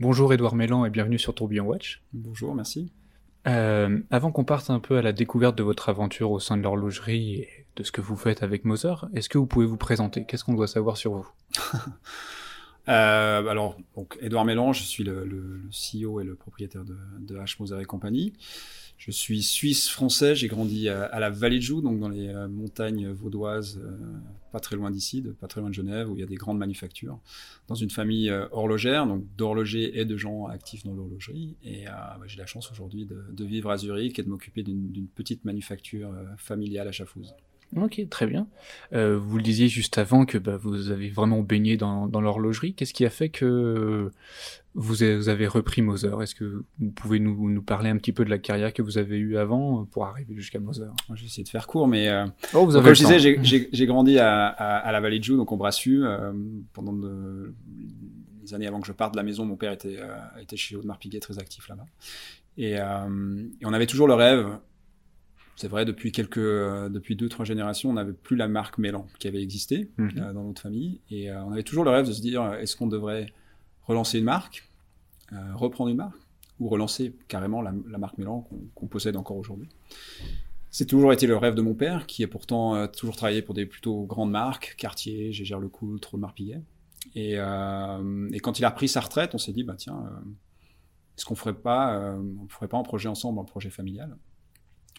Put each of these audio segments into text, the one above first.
Bonjour Edouard Mélan et bienvenue sur Tourbillon Watch. Bonjour, merci. Euh, avant qu'on parte un peu à la découverte de votre aventure au sein de l'horlogerie et de ce que vous faites avec Moser, est-ce que vous pouvez vous présenter? Qu'est-ce qu'on doit savoir sur vous? Euh, Alors, donc, Edouard Mélan, je suis le, le, CEO et le propriétaire de, de H. Moser et compagnie. Je suis suisse-français, j'ai grandi à, la Vallée de Joux, donc dans les euh, montagnes vaudoises, euh, pas très loin d'ici, pas très loin de Genève, où il y a des grandes manufactures, dans une famille euh, horlogère, donc d'horlogers et de gens actifs dans l'horlogerie. Et bah, j'ai la chance aujourd'hui de, vivre à Zurich et de m'occuper d'une petite manufacture familiale à Chafouz. Ok, très bien. Euh, vous le disiez juste avant que bah, vous avez vraiment baigné dans, dans l'horlogerie. Qu'est-ce qui a fait que vous avez, repris Moser? Est-ce que vous pouvez nous, nous, parler un petit peu de la carrière que vous avez eue avant pour arriver jusqu'à Moser? Je vais essayer de faire court, mais euh, oh, vous avez comme je disais, j'ai grandi à, à, à, la vallée de Joux, donc au Brassus, euh, pendant de, les années avant que je parte de la maison. Mon père était, euh, était chez Audemars Piguet, très actif là-bas. Et, euh, et on avait toujours le rêve c'est vrai, depuis quelques, euh, depuis deux, trois générations, on n'avait plus la marque Mélan qui avait existé mhm. euh, dans notre famille. Et euh, on avait toujours le rêve de se dire, est-ce qu'on devrait relancer une marque, reprendre une marque, ou relancer carrément la, marque Mélan qu'on possède encore aujourd'hui? C'est toujours été le rêve de mon père, qui a pourtant toujours travaillé pour des plutôt grandes marques, Cartier, Gégère Lecoultre, Audemars Piguet. Et, et, quand il a pris sa retraite, on s'est dit, bah tiens, est-ce qu'on ferait pas, on ferait pas un projet ensemble, un projet familial?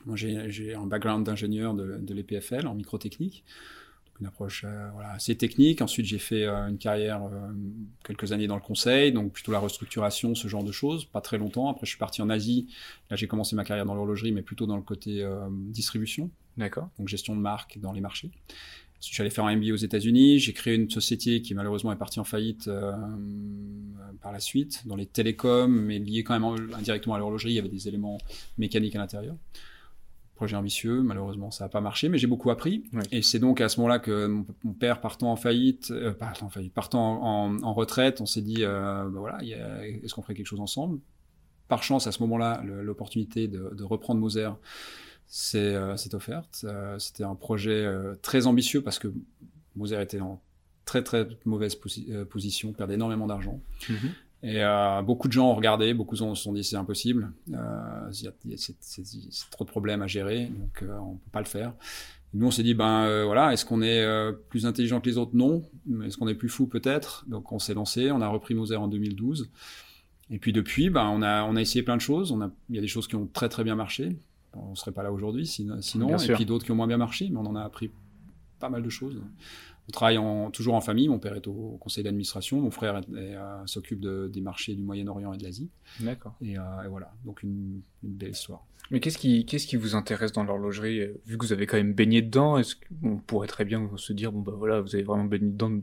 Moi, j'ai un background d'ingénieur de, de l'EPFL en microtechnique, une approche euh, voilà, assez technique. Ensuite, j'ai fait euh, une carrière euh, quelques années dans le conseil, donc plutôt la restructuration, ce genre de choses, pas très longtemps. Après, je suis parti en Asie. Là, j'ai commencé ma carrière dans l'horlogerie, mais plutôt dans le côté distribution. D'accord. Donc gestion de marque dans les marchés. Ensuite, je suis allé faire un MBA aux États-Unis. J'ai créé une société qui malheureusement est partie en faillite par la suite dans les télécoms, mais liée quand même indirectement à l'horlogerie. Il y avait des éléments mécaniques à l'intérieur projet ambitieux. Malheureusement, ça n'a pas marché, mais j'ai beaucoup appris. Et c'est donc à ce moment-là que mon, père partant en faillite, euh, partant en faillite, partant en, retraite, on s'est dit, euh, ben voilà, est-ce qu'on ferait quelque chose ensemble? Par chance, à ce moment-là, l'opportunité de, reprendre Moser s'est euh, offerte. Euh, C'était un projet très ambitieux parce que Moser était en très très mauvaise position, perdait énormément d'argent. Mm-hmm. Et euh, beaucoup de gens ont regardé, beaucoup se sont dit c'est impossible, euh, c'est trop de problèmes à gérer, donc euh, on peut pas le faire. Et nous on s'est dit ben euh, voilà, est-ce qu'on est, euh, plus intelligent que les autres? Non. Est-ce qu'on est plus fou? Peut-être Donc on s'est lancé, on a repris Moser en 2012. Et puis depuis, ben on a on a essayé plein de choses. On a il y a des choses qui ont très très bien marché. On serait pas là aujourd'hui sinon. sinon et puis d'autres qui ont moins bien marché, mais on en a appris pas mal de choses. On travaille en, toujours en famille. Mon père est au, conseil d'administration. Mon frère euh, s'occupe de, des marchés du Moyen-Orient et de l'Asie. D'accord. Et, euh, voilà, donc une, une, belle histoire. Mais qu'est-ce qui, qu'est-ce qui vous intéresse dans l'horlogerie Vu que vous avez quand même baigné dedans, est-ce qu'on pourrait très bien se dire, bon, bah voilà, vous avez vraiment baigné dedans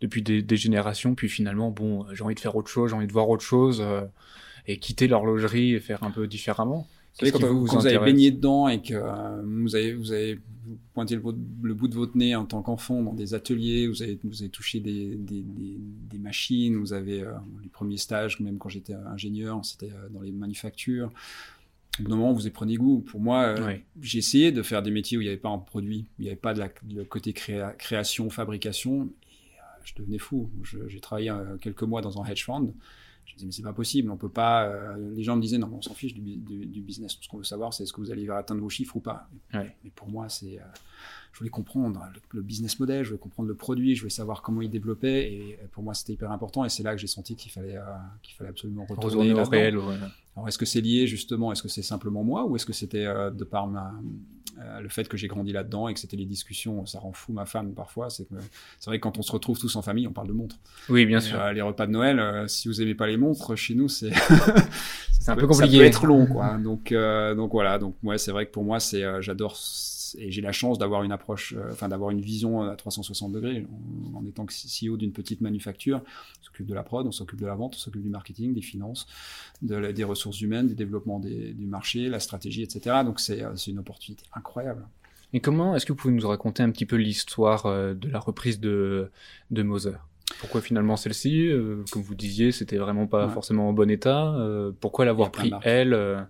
depuis des, des générations, puis finalement, bon, j'ai envie de faire autre chose, j'ai envie de voir autre chose, euh, et quitter l'horlogerie et faire un peu différemment? Quand, vous, vous, avez baigné dedans et que euh, vous avez vous avez pointé le, le, bout de votre nez en tant qu'enfant dans des ateliers, vous avez vous avez touché des, des, des, des machines, vous avez euh, les premiers stages, même quand j'étais ingénieur, c'était euh, dans les manufactures. Au bout d'un moment, vous y prenez goût. Pour moi, j'ai essayé de faire des métiers où il n'y avait pas un produit, où il n'y avait pas de la, le côté création, fabrication. Et je devenais fou. J'ai travaillé quelques mois dans un hedge fund. Je disais, mais c'est pas possible, on peut pas. Euh, les gens me disaient, non, on s'en fiche du, du, business. Tout ce qu'on veut savoir, c'est est-ce que vous allez atteindre vos chiffres ou pas. Ouais. Mais pour moi, c'est. Euh, je voulais comprendre le, business model, je voulais comprendre le produit, je voulais savoir comment il développait. Et pour moi, c'était hyper important. Et c'est là que j'ai senti qu'il fallait, euh, qu'il fallait absolument retourner, au réel. Alors, est-ce que c'est lié justement Est-ce que c'est simplement moi ou est-ce que c'était de par ma, euh, le fait que j'ai grandi là-dedans et que c'était les discussions, ça rend fou ma femme parfois. C'est c'est vrai que quand on se retrouve tous en famille, on parle de montres. Oui, bien sûr. Euh, les repas de Noël, euh, si vous aimez pas les montres, chez nous, c'est c'est un peu compliqué. Ça peut être long, quoi. Donc donc voilà. Donc ouais, c'est vrai que pour moi, c'est j'adore et j'ai la chance d'avoir une approche, euh, enfin d'avoir une vision à 360 degrés. En, étant CEO d'une petite manufacture, on s'occupe de la prod, on s'occupe de la vente, on s'occupe du marketing, des finances, de des ressources humaines, du développement des, du marché, la stratégie, etc. Donc c'est euh, une opportunité incroyable. Et comment est-ce que vous pouvez nous raconter un petit peu l'histoire euh, de la reprise de, de Moser? Pourquoi finalement celle-ci Comme vous disiez, c'était vraiment pas forcément en bon état. pourquoi l'avoir pris elle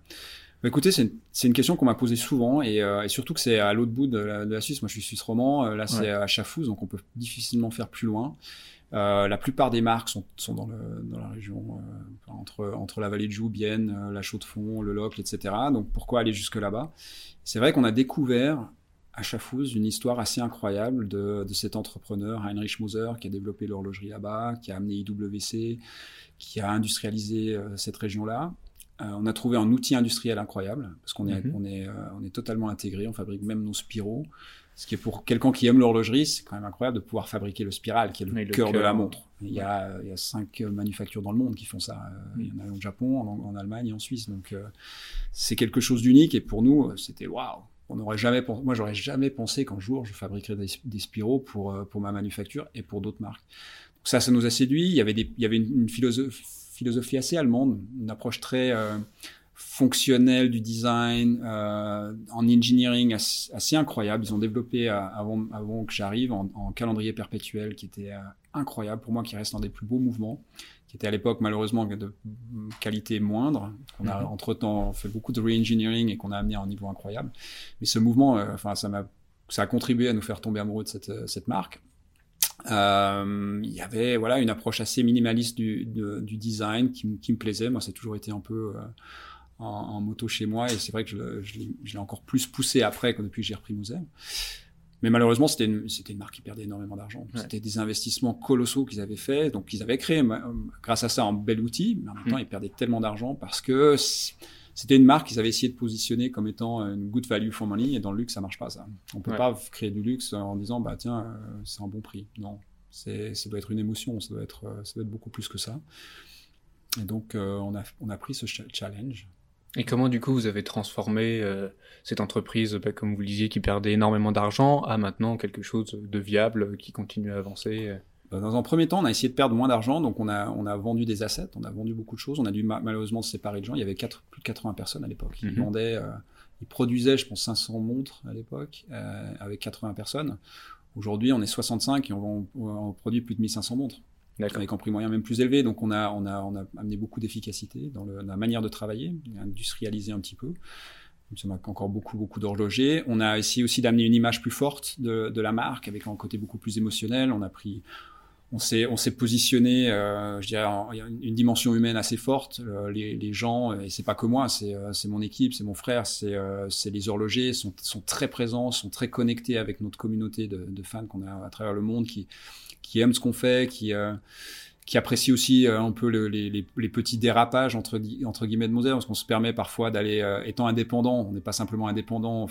écoutez, c'est une, une, question qu'on m'a posée souvent et, euh, et surtout que c'est à l'autre bout de la, de la, Suisse. Moi, je suis suisse roman. Euh, là, c'est à Chafouz, donc on peut difficilement faire plus loin. Euh, la plupart des marques sont, sont dans, le, dans, la région, entre, entre la vallée de Joux, Bienne, la Chaux-de-Fonds, le Locle, etc. Donc pourquoi aller jusque là-bas? C'est vrai qu'on a découvert à Chafouz une histoire assez incroyable de, de, cet entrepreneur Heinrich Moser qui a développé l'horlogerie là-bas, qui a amené IWC, qui a industrialisé cette région-là. On a trouvé un outil industriel incroyable parce qu'on est, mhm. on est, on est totalement intégré, on fabrique même nos spiraux. Ce qui est pour quelqu'un qui aime l'horlogerie, c'est quand même incroyable de pouvoir fabriquer le spiral, qui est le, cœur de la montre. Il y, a, il y, a, cinq manufactures dans le monde qui font ça. Euh, il y en a au Japon, en, Allemagne et en Suisse. Donc euh, c'est quelque chose d'unique. Et pour nous, euh, c'était waouh. On n'aurait jamais, moi j'aurais jamais pensé qu'un jour je fabriquerais des, des, spiraux pour pour ma manufacture et pour d'autres marques. Donc ça, ça nous a séduit. Il y avait des, il y avait une, philosophie, philosophie assez allemande, une approche très fonctionnel du design, euh, en engineering assez, incroyable. Ils ont développé euh, avant, avant que j'arrive en, calendrier perpétuel qui était euh, incroyable pour moi, qui reste un des plus beaux mouvements, qui était à l'époque malheureusement de qualité moindre. On a mhm. entre temps fait beaucoup de re-engineering et qu'on a amené à un niveau incroyable. Mais ce mouvement, enfin ça m'a ça a contribué à nous faire tomber amoureux de cette, cette marque. Euh, il y avait voilà une approche assez minimaliste du, du design qui, qui, me plaisait. Moi, a toujours été un peu en, moto chez moi et c'est vrai que je, l'ai encore plus poussé après que depuis que j'ai repris Moser. Mais malheureusement, c'était une, c'était une marque qui perdait énormément d'argent. C'était des investissements colossaux qu'ils avaient fait. Donc, ils avaient créé, grâce à ça, un bel outil. Mais en même temps, mm. ils perdaient tellement d'argent parce que c'était une marque qu'ils avaient essayé de positionner comme étant une good value for money. Et dans le luxe, ça marche pas, ça. On peut pas créer du luxe en disant, bah, tiens, euh, c'est un bon prix. Non. C'est, ça doit être une émotion. Ça doit être, ça doit être beaucoup plus que ça. Et donc, euh, on a, on a pris ce challenge. Et comment du coup vous avez transformé euh, cette entreprise, bah, comme vous le disiez, qui perdait énormément d'argent, à maintenant quelque chose de viable, qui continue à avancer euh? Dans un premier temps, on a essayé de perdre moins d'argent, donc on a, on a vendu des assets, on a vendu beaucoup de choses, on a dû malheureusement se séparer de gens. Il y avait plus de 80 personnes à l'époque. Ils mhm. vendaient, euh, ils produisaient, je pense, 500 montres à l'époque, avec 80 personnes. Aujourd'hui, on est 65 et on, on produit plus de 1500 montres avec un prix moyen même plus élevé. Donc on a, on a, on a amené beaucoup d'efficacité dans, la manière de travailler, industrialiser un petit peu. Nous a encore beaucoup, beaucoup d'horlogers. On a essayé aussi d'amener une image plus forte de, de, la marque avec un côté beaucoup plus émotionnel. On a pris, on s'est, on s'est positionné, euh, je dirais, il y a une dimension humaine assez forte. Euh, les, les, gens, et c'est pas que moi, c'est, euh, c'est mon équipe, c'est mon frère, c'est, euh, c'est les horlogers sont, sont très présents, sont très connectés avec notre communauté de, de fans qu'on a à travers le monde qui qui aiment ce qu'on fait, qui euh, qui apprécient aussi euh, un peu le, les, les, les, petits dérapages entre entre guillemets de Moser, parce qu'on se permet parfois d'aller euh, étant indépendant, on n'est pas simplement indépendant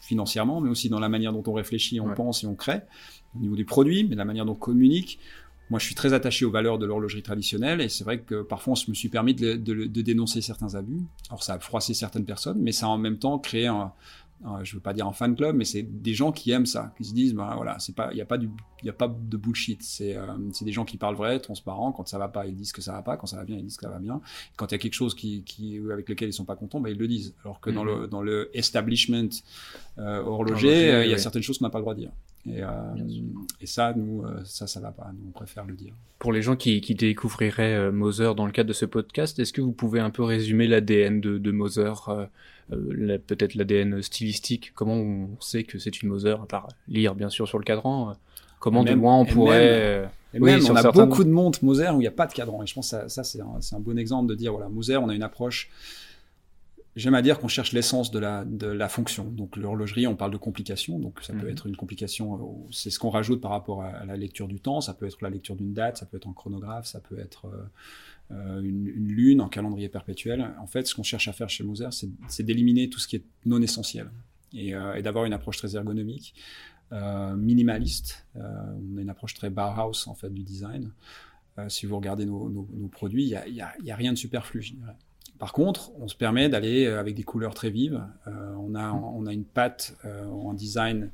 financièrement, mais aussi dans la manière dont on réfléchit, on pense et on crée, au niveau des produits, mais la manière dont on communique. Moi, je suis très attaché aux valeurs de l'horlogerie traditionnelle et c'est vrai que parfois, on me suis permis de, de, de, dénoncer certains abus. Alors, ça a froissé certaines personnes, mais ça a en même temps créé un, je veux pas dire un fan club, mais c'est des gens qui aiment ça, qui se disent, bah voilà, c'est pas, il y a pas du, il y a pas de bullshit. C'est, euh, c'est des gens qui parlent vrai, transparents. Quand ça va pas, ils disent que ça va pas. Quand ça va bien, ils disent que ça va bien. Quand il y a quelque chose qui, qui, avec lequel ils sont pas contents, bah, ils le disent. Alors que dans mhm. le, dans le establishment euh, horloger, euh, il y a certaines choses qu'on n'a pas le droit de dire. Et, euh, et ça, nous, euh, ça, ça va pas. Nous, on préfère le dire. Pour les gens qui, qui découvriraient Moser dans le cadre de ce podcast, est-ce que vous pouvez un peu résumer l'ADN de, de Moser euh, peut-être l'ADN stylistique, comment on sait que c'est une Moser, à part lire bien sûr sur le cadran, euh, comment du moins on pourrait... oui, on a beaucoup de montres Moser où il n'y a pas de cadran, et je pense que ça, c'est un, bon exemple de dire, voilà, Moser, on a une approche J'aime à dire qu'on cherche l'essence de la, de la fonction. Donc l'horlogerie, on parle de complications. Donc ça peut mhm. être une complication, euh, c'est ce qu'on rajoute par rapport à, la lecture du temps. Ça peut être la lecture d'une date, ça peut être un chronographe, ça peut être euh, une, une, lune en calendrier perpétuel. En fait, ce qu'on cherche à faire chez Moser, c'est d'éliminer tout ce qui est non essentiel et, euh, et d'avoir une approche très ergonomique, euh, minimaliste. Euh, on a une approche très Bauhaus en fait du design. Euh, si vous regardez nos, nos, nos produits, il y a, y, a, y a, rien de superflu, je dirais. Par contre, on se permet d'aller euh, avec des couleurs très vives. Euh, on, a, on a une patte euh, en design.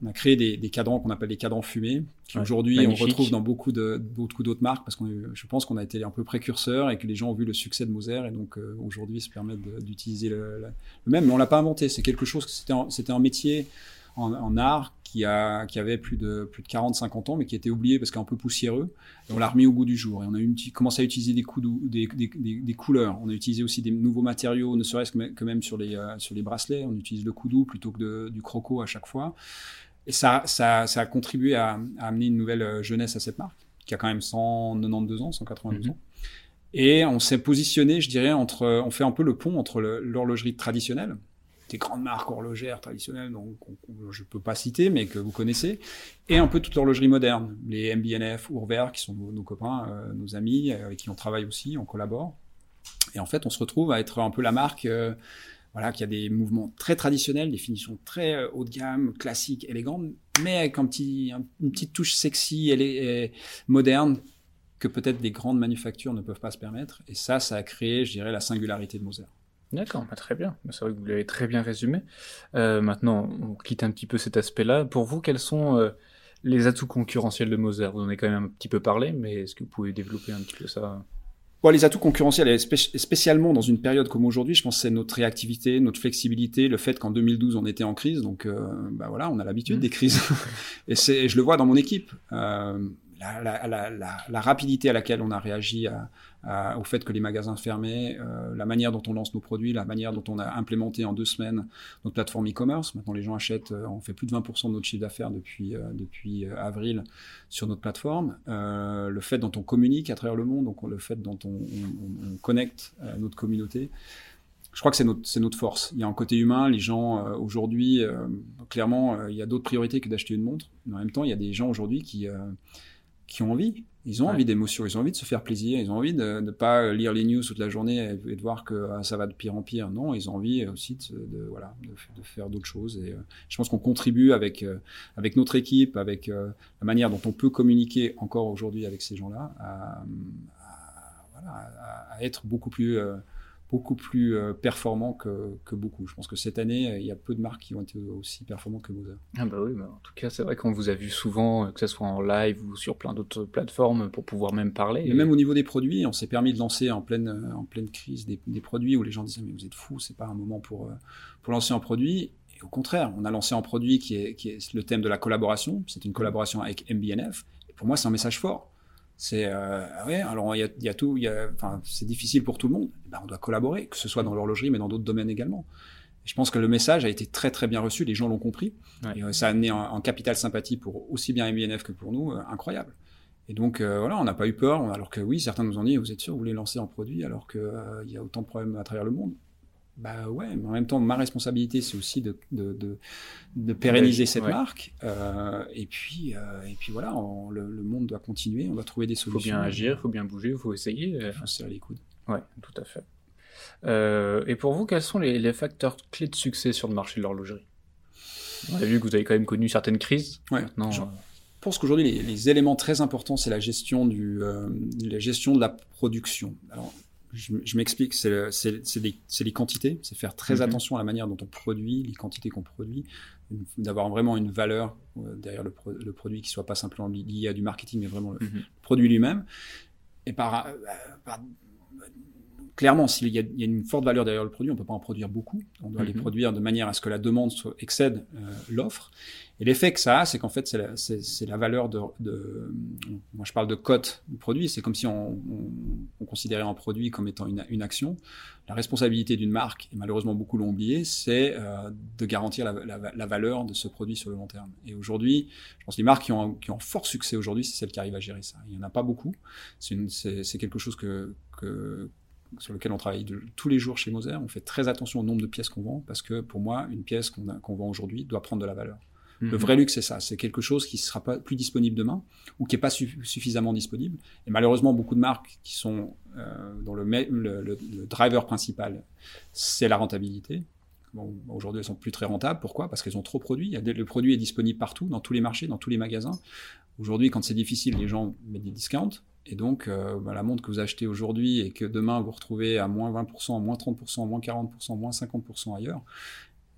On a créé des, des cadrans qu'on appelle des cadrans fumés, qui aujourd'hui on retrouve dans beaucoup de beaucoup d'autres marques parce que je pense qu'on a été un peu précurseur et que les gens ont vu le succès de Moser et donc euh, aujourd'hui se permettent d'utiliser le, le, même. Mais on l'a pas inventé. C'est quelque chose que c'était c'était un métier en, en, art qui, a, qui avait plus de, plus de 40-50 ans, mais qui était oublié parce qu'un peu poussiéreux. Et on l'a remis au goût du jour. Et on a commencé à utiliser des, coups des, des, des, des, couleurs. On a utilisé aussi des nouveaux matériaux, ne serait-ce que même sur les, euh, sur les bracelets. On utilise le coudou plutôt que de, du croco à chaque fois. Et ça, ça, ça a contribué à, à, amener une nouvelle euh, jeunesse à cette marque, qui a quand même 192 ans, 192 mmh. ans. Et on s'est positionné, je dirais, entre, on fait un peu le pont entre l'horlogerie traditionnelle, des grandes marques horlogères traditionnelles, donc je peux pas citer, mais que vous connaissez, et un peu toute l'horlogerie moderne, les MBNF, Urver, qui sont nos, copains, euh, nos amis, avec qui on travaille aussi, on collabore. Et en fait, on se retrouve à être un peu la marque voilà, qui a des mouvements très traditionnels, des finitions très euh, haut de gamme, classiques, élégantes, mais avec un petit, une petite touche sexy et, moderne que peut-être des grandes manufactures ne peuvent pas se permettre. Et ça, ça a créé, je dirais, la singularité de Moser. D'accord, bah, très bien. C'est vrai que vous l'avez très bien résumé. Euh, maintenant, on quitte un petit peu cet aspect-là. Pour vous, quels sont euh, les atouts concurrentiels de Moser Vous en avez quand même un petit peu parlé, mais est-ce que vous pouvez développer un petit peu ça? Bon, les atouts concurrentiels, spécialement dans une période comme aujourd'hui, je pense que c'est notre réactivité, notre flexibilité, le fait qu'en 2012 on était en crise, donc euh, bah voilà, on a l'habitude mmh. des crises. et je le vois dans mon équipe. Euh, la, la, la, la, rapidité à laquelle on a réagi à, au fait que les magasins fermaient, euh, la manière dont on lance nos produits, la manière dont on a implémenté en deux semaines notre plateforme e-commerce. Maintenant, les gens achètent, euh, on fait plus de 20% de notre chiffre d'affaires depuis, euh, depuis avril sur notre plateforme. le fait dont on communique à travers le monde, donc le fait dont on, on, on connecte notre communauté je crois que c'est notre, notre force. Il y a un côté humain. Les gens aujourd'hui, clairement, il y a d'autres priorités que d'acheter une montre. Mais en même temps, il y a des gens aujourd'hui qui qui ont envie. Ils ont envie d'émotions, ils ont envie de se faire plaisir, ils ont envie de ne pas lire les news toute la journée et, de voir que ah, ça va de pire en pire. Non, ils ont envie aussi de, voilà, de, faire d'autres choses. Et euh, je pense qu'on contribue avec, euh, avec notre équipe, avec euh, la manière dont on peut communiquer encore aujourd'hui avec ces gens-là, à, à, être beaucoup plus beaucoup plus euh, performant que, que, beaucoup. Je pense que cette année, il y a peu de marques qui ont été aussi performantes que Moser. Ah bah oui, en tout cas, c'est vrai qu'on vous a vu souvent, que ce soit en live ou sur plein d'autres plateformes, pour pouvoir même parler. Et même au niveau des produits, on s'est permis de lancer en pleine, euh, en pleine crise des, des, produits où les gens disaient mais vous êtes fous, c'est pas un moment pour, euh, pour lancer un produit. Et au contraire, on a lancé un produit qui est, qui est le thème de la collaboration. C'est une collaboration avec MBNF. Et pour moi, c'est un message fort c'est euh, ah ouais, alors il y a, y a, tout, y a, enfin, c'est difficile pour tout le monde. Ben, on doit collaborer, que ce soit dans l'horlogerie, mais dans d'autres domaines également. je pense que le message a été très très bien reçu, les gens l'ont compris. Et, euh, ça a amené un, capital sympathie pour aussi bien MBNF que pour nous, euh, incroyable. Et donc euh, voilà, on n'a pas eu peur, alors que oui, certains nous ont dit, vous êtes sûr, vous voulez lancer un produit alors qu'il y a autant de problèmes à travers le monde? Bah ouais, mais en même temps, ma responsabilité, c'est aussi de, de, de, de pérenniser cette marque. Euh, et puis, euh, et puis voilà, le, monde doit continuer, on doit trouver des solutions. Il faut bien agir, il faut bien bouger, il faut essayer. Il faut serrer les coudes. Ouais, tout à fait. Euh, et pour vous, quels sont les, les, facteurs clés de succès sur le marché de l'horlogerie? On a vu que vous avez quand même connu certaines crises. Ouais. Maintenant, je pense qu'aujourd'hui, les, les, éléments très importants, c'est la gestion du, euh, la gestion de la production. Alors, je, m'explique, c'est les quantités, c'est faire très mhm. attention à la manière dont on produit, les quantités qu'on produit, d'avoir vraiment une valeur euh, derrière le, le, produit qui soit pas simplement lié à du marketing, mais vraiment le mhm. produit lui-même. Et par, euh, par clairement, s'il y, y, a une forte valeur derrière le produit, on peut pas en produire beaucoup. On doit les mhm. produire de manière à ce que la demande soit, excède euh, l'offre. Et l'effet que ça a, c'est qu'en fait, c'est la, la, valeur de, de, Moi, je parle de cote du produit. C'est comme si on, on, on, considérait un produit comme étant une, une action. La responsabilité d'une marque, et malheureusement beaucoup l'ont oublié, c'est euh, de garantir la, la, la, valeur de ce produit sur le long terme. Et aujourd'hui, je pense que les marques qui ont, qui ont fort succès aujourd'hui, c'est celles qui arrivent à gérer ça. Il y en a pas beaucoup. C'est quelque chose que, que sur lequel on travaille tous les jours chez Moser. On fait très attention au nombre de pièces qu'on vend parce que pour moi, une pièce qu'on vend aujourd'hui doit prendre de la valeur. Le mhm. vrai luxe, c'est ça. C'est quelque chose qui ne sera pas plus disponible demain ou qui n'est pas suffisamment disponible. Et malheureusement, beaucoup de marques qui sont euh, dans le, le, driver principal, c'est la rentabilité. Bon, aujourd'hui, elles sont plus très rentables. Pourquoi? Parce qu'elles ont trop produit. Le produit est disponible partout, dans tous les marchés, dans tous les magasins. Aujourd'hui, quand c'est difficile, les gens mettent des discounts. Et donc, euh, bah, la montre que vous achetez aujourd'hui et que demain vous retrouvez à moins 20%, moins 30%, moins 40%, moins 50% ailleurs,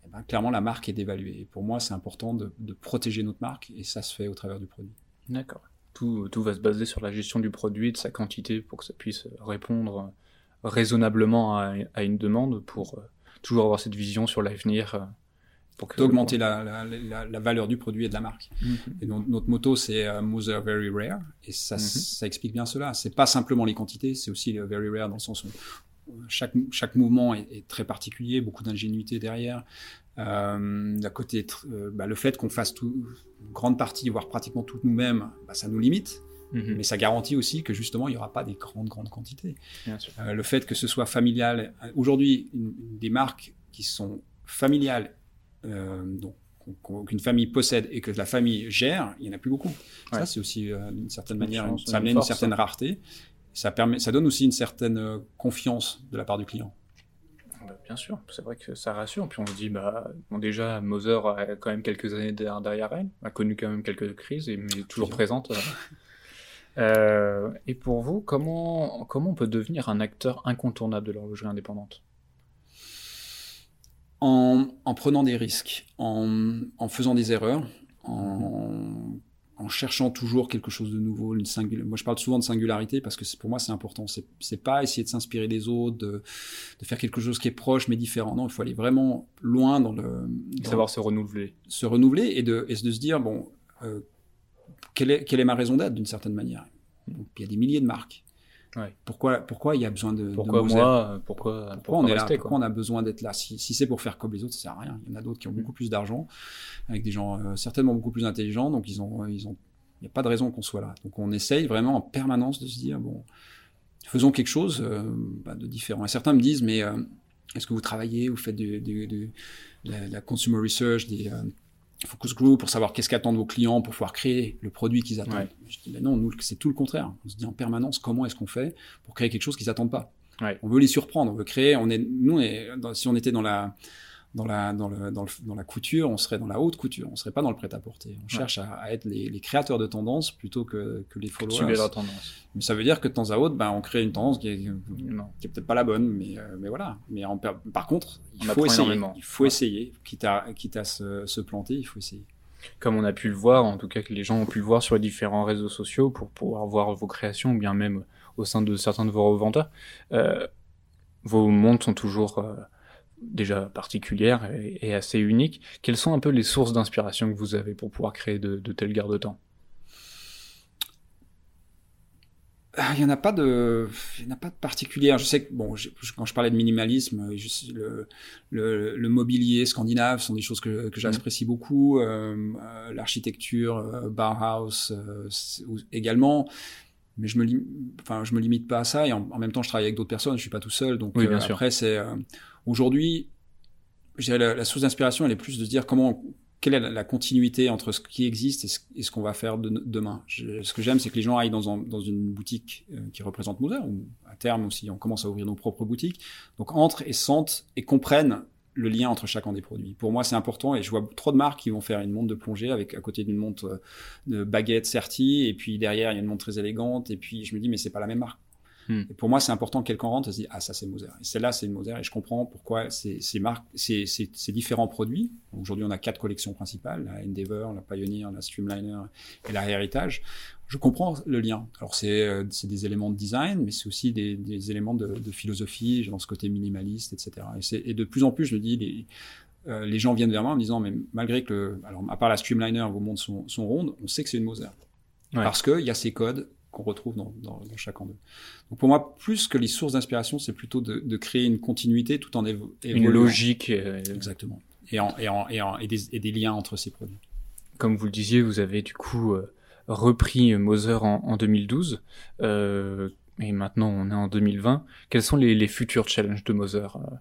eh ben, clairement la marque est dévaluée. Et pour moi, c'est important de, protéger notre marque et ça se fait au travers du produit. D'accord. Tout, va se baser sur la gestion du produit, de sa quantité pour que ça puisse répondre raisonnablement à, à une demande pour euh, toujours avoir cette vision sur l'avenir euh, d'augmenter la, la, la, la, valeur du produit et de la marque. Mhm. Et donc, notre motto, c'est uh, Mother Very Rare. Et ça, mhm. ça explique bien cela. C'est pas simplement les quantités, c'est aussi le Very Rare dans le sens où chaque, chaque mouvement est, est très particulier, beaucoup d'ingénuité derrière. Euh, D'un côté, euh, bah, le fait qu'on fasse tout, une grande partie, voire pratiquement tout nous-mêmes, bah, ça nous limite. Mais ça garantit aussi que justement, il n'y aura pas des grandes, grandes quantités. Euh, le fait que ce soit familial, aujourd'hui, des marques qui sont familiales, euh, donc qu'on- qu'une famille possède et que la famille gère, il n'y en a plus beaucoup. Ouais. Ça, c'est aussi euh, d'une certaine Une manière, ça une amène une force, certaine rareté. Ça, permet, ça donne aussi une certaine euh, confiance de la part du client. Bah, bien sûr, c'est vrai que ça rassure. Puis on se dit, bah, bon, déjà, Moser a quand même quelques années derrière, elle, a connu quand même quelques crises, mais toujours Plusieurs. présente. euh. Euh, et pour vous, comment, comment on peut devenir un acteur incontournable de l'horlogerie indépendante? En, en prenant des risques, en, en faisant des erreurs, en, en cherchant toujours quelque chose de nouveau, une singul... Moi, je parle souvent de singularité parce que pour moi, c'est important. C'est, pas essayer de s'inspirer des autres, de, de faire quelque chose qui est proche mais différent. Non, il faut aller vraiment loin dans le dans Savoir se renouveler. se renouveler et de, et de se dire bon, euh, quelle est quelle est ma raison d'être d'une certaine manière. Donc, il y a des milliers de marques. Ouais. Pourquoi pourquoi il y a besoin de Pourquoi moi Pourquoi, pourquoi on est là rester, Pourquoi quoi on a besoin d'être là Si, si c'est pour faire comme les autres, ça sert à rien. Il y en a d'autres qui ont Mm. beaucoup plus d'argent, avec des gens euh, certainement beaucoup plus intelligents, donc ils ont, ils ont, il n'y a pas de raison qu'on soit là. Donc on essaye vraiment en permanence de se dire bon, faisons quelque chose euh, bah, de différent. Et certains me disent mais euh, est-ce que vous travaillez, vous faites de la, consumer research, des euh, focus group pour savoir qu'est-ce qu'attendent vos clients pour pouvoir créer le produit qu'ils attendent. Ouais. Je dis mais non, nous c'est tout le contraire. On se dit en permanence comment est-ce qu'on fait pour créer quelque chose qu'ils attendent pas? Ouais. On veut les surprendre, on veut créer. On est, nous, on est, dans- si on était dans la, dans la, dans le, dans le, dans la couture, on serait dans la haute couture. On serait pas dans le prêt-à-porter. On cherche à, à être les, les créateurs de tendances plutôt que, que les followers. la tendance. Mais ça veut dire que de temps à autre, ben, on crée une tendance qui est, qui est peut-être pas la bonne, mais, euh, mais voilà. Mais en, par contre, il On faut essayer. énormément. Il faut Ouais. essayer. Quitte à, quitte à se, se planter, il faut essayer. Comme on a pu le voir, en tout cas que les gens ont pu le voir sur les différents réseaux sociaux pour pouvoir voir vos créations, ou bien même au sein de certains de vos revendeurs, euh, vos montres sont toujours euh, déjà particulières et, et assez uniques. Quelles sont un peu les sources d'inspiration que vous avez pour pouvoir créer de, de tels garde-temps? Ah, Il n'y en a pas de, il y en a pas de particulière. Je sais que bon, je- quand je parlais de minimalisme, je sais, le, le, le mobilier scandinave sont des choses que, que j'apprécie beaucoup. Euh, euh, L'architecture, euh, Bauhaus euh, également. Mais je me, lim- enfin, je me limite pas à ça. Et en, en même temps, je travaille avec d'autres personnes. Je suis pas tout seul. Donc Oui, bien euh, sûr. après, c'est euh, aujourd'hui, la, la source d'inspiration, elle est plus de dire comment quelle est la, continuité entre ce qui existe et ce, et ce qu'on va faire de- demain. Je- ce que j'aime, c'est que les gens aillent dans, un- dans une boutique euh, qui représente Moser, ou à terme aussi, on commence à ouvrir nos propres boutiques. Donc entrent et sentent et comprennent le lien entre chacun des produits. Pour moi, c'est important et je vois trop de marques qui vont faire une montre de plongée avec à côté d'une montre euh, de baguette Certi et puis derrière il y a une montre très élégante et puis je me dis mais c'est pas la même marque. Hmm. Et pour moi, c'est important que quelqu'un rentre et se dit ah ça c'est Moser et celle-là c'est une Moser et je comprends pourquoi ces, ces marques, ces, ces, ces différents produits. Aujourd'hui, on a quatre collections principales la Endeavour, la Pioneer, la Streamliner et la Heritage. Je comprends le lien. Alors c'est euh, c'est des éléments de design, mais c'est aussi des, des éléments de, de philosophie dans ce côté minimaliste, etc. Et, de plus en plus, je me dis les euh, les gens viennent vers moi en me disant, mais malgré que, le- alors à part la Streamliner, vos montres sont, sont rondes, on sait que c'est une Moser. Ouais. Parce qu'il y a ces codes qu'on retrouve dans, dans, dans chacun d'eux. Donc pour moi, plus que les sources d'inspiration, c'est plutôt de, de créer une continuité tout en évo- Une évoluant. logique. euh, Exactement. Et, en, et, en, et, en- et des, et des liens entre ces produits. comme vous le disiez, vous avez du coup euh, repris Moser en, en 2012. euh, et maintenant, on est en 2020. Quels sont les, les futurs challenges de Moser euh?